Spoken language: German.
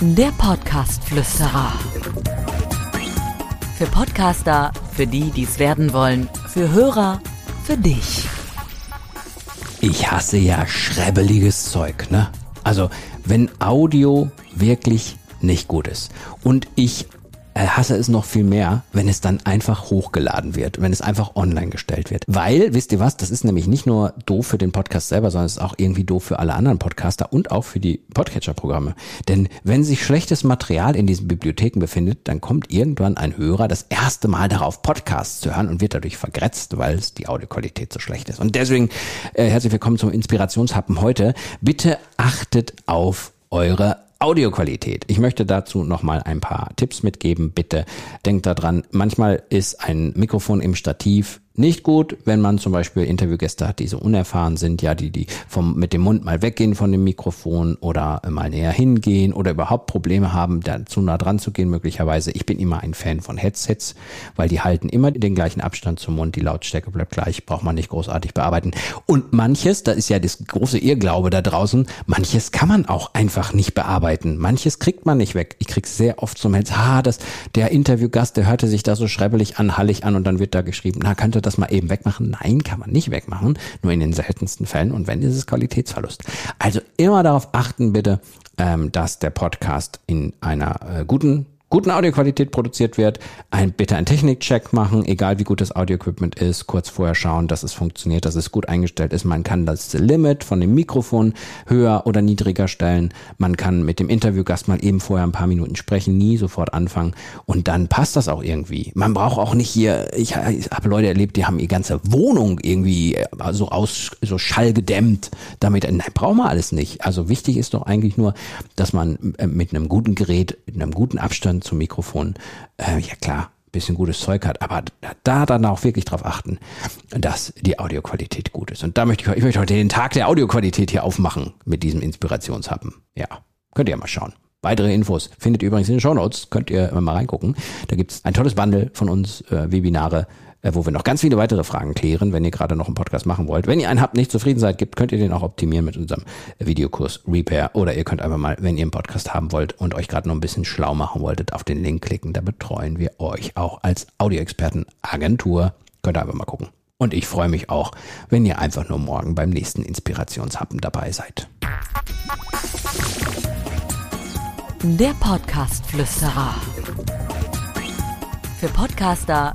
Der Podcast-Flüsterer. Für Podcaster, für die, die es werden wollen, für Hörer, für dich. Ich hasse ja schrebbeliges Zeug, ne? Also, wenn Audio wirklich nicht gut ist und ich hasse es noch viel mehr, wenn es dann einfach hochgeladen wird, wenn es einfach online gestellt wird. Weil, wisst ihr was, das ist nämlich nicht nur doof für den Podcast selber, sondern es ist auch irgendwie doof für alle anderen Podcaster und auch für die Podcatcher-Programme. Denn wenn sich schlechtes Material in diesen Bibliotheken befindet, dann kommt irgendwann ein Hörer das erste Mal darauf, Podcasts zu hören und wird dadurch vergrätzt, weil es die Audioqualität so schlecht ist. Und deswegen äh, herzlich willkommen zum Inspirationshappen heute. Bitte achtet auf eure Audioqualität. Ich möchte dazu nochmal ein paar Tipps mitgeben. Bitte denkt daran, manchmal ist ein Mikrofon im Stativ nicht gut, wenn man zum Beispiel Interviewgäste hat, die so unerfahren sind, ja, die, die vom, mit dem Mund mal weggehen von dem Mikrofon oder mal näher hingehen oder überhaupt Probleme haben, da zu nah dran zu gehen, möglicherweise. Ich bin immer ein Fan von Headsets, weil die halten immer den gleichen Abstand zum Mund, die Lautstärke bleibt gleich, braucht man nicht großartig bearbeiten. Und manches, da ist ja das große Irrglaube da draußen, manches kann man auch einfach nicht bearbeiten. Manches kriegt man nicht weg. Ich krieg sehr oft zum Hals, ah, das, der Interviewgast, der hörte sich da so schrebbelig an, hallig an und dann wird da geschrieben, na, könnte das mal eben wegmachen? Nein, kann man nicht wegmachen. Nur in den seltensten Fällen. Und wenn, ist es Qualitätsverlust. Also immer darauf achten bitte, ähm, dass der Podcast in einer äh, guten guten Audioqualität produziert wird, ein, bitte einen Technikcheck machen, egal wie gut das Audioequipment ist, kurz vorher schauen, dass es funktioniert, dass es gut eingestellt ist. Man kann das Limit von dem Mikrofon höher oder niedriger stellen. Man kann mit dem Interviewgast mal eben vorher ein paar Minuten sprechen, nie sofort anfangen und dann passt das auch irgendwie. Man braucht auch nicht hier, ich, ich habe Leute erlebt, die haben die ganze Wohnung irgendwie äh, so aus, so schallgedämmt. Damit, nein, braucht man alles nicht. Also wichtig ist doch eigentlich nur, dass man äh, mit einem guten Gerät, mit einem guten Abstand Abstand zum Mikrofon, äh, ja klar, bisschen gutes Zeug hat, aber da dann auch wirklich drauf achten, dass die Audioqualität gut ist. Und da möchte ich, ich möchte heute den Tag der Audioqualität hier aufmachen mit diesem Inspirationshappen. Ja, könnt ihr mal schauen. Weitere Infos findet ihr übrigens in den Show Notes, könnt ihr mal reingucken. Da gibt's ein tolles Bundle von uns, äh, Webinare, wo wir noch ganz viele weitere Fragen klären, wenn ihr gerade noch einen Podcast machen wollt. Wenn ihr einen habt, nicht zufrieden seid, gibt, könnt ihr den auch optimieren mit unserem Videokurs Repair oder ihr könnt einfach mal, wenn ihr einen Podcast haben wollt und euch gerade noch ein bisschen schlau machen wolltet, auf den Link klicken. Da betreuen wir euch auch als Audioexperten-Agentur. Könnt ihr einfach mal gucken. Und ich freue mich auch, wenn ihr einfach nur morgen beim nächsten Inspirationshappen dabei seid. Der Podcast-Flüsterer. Für Podcaster,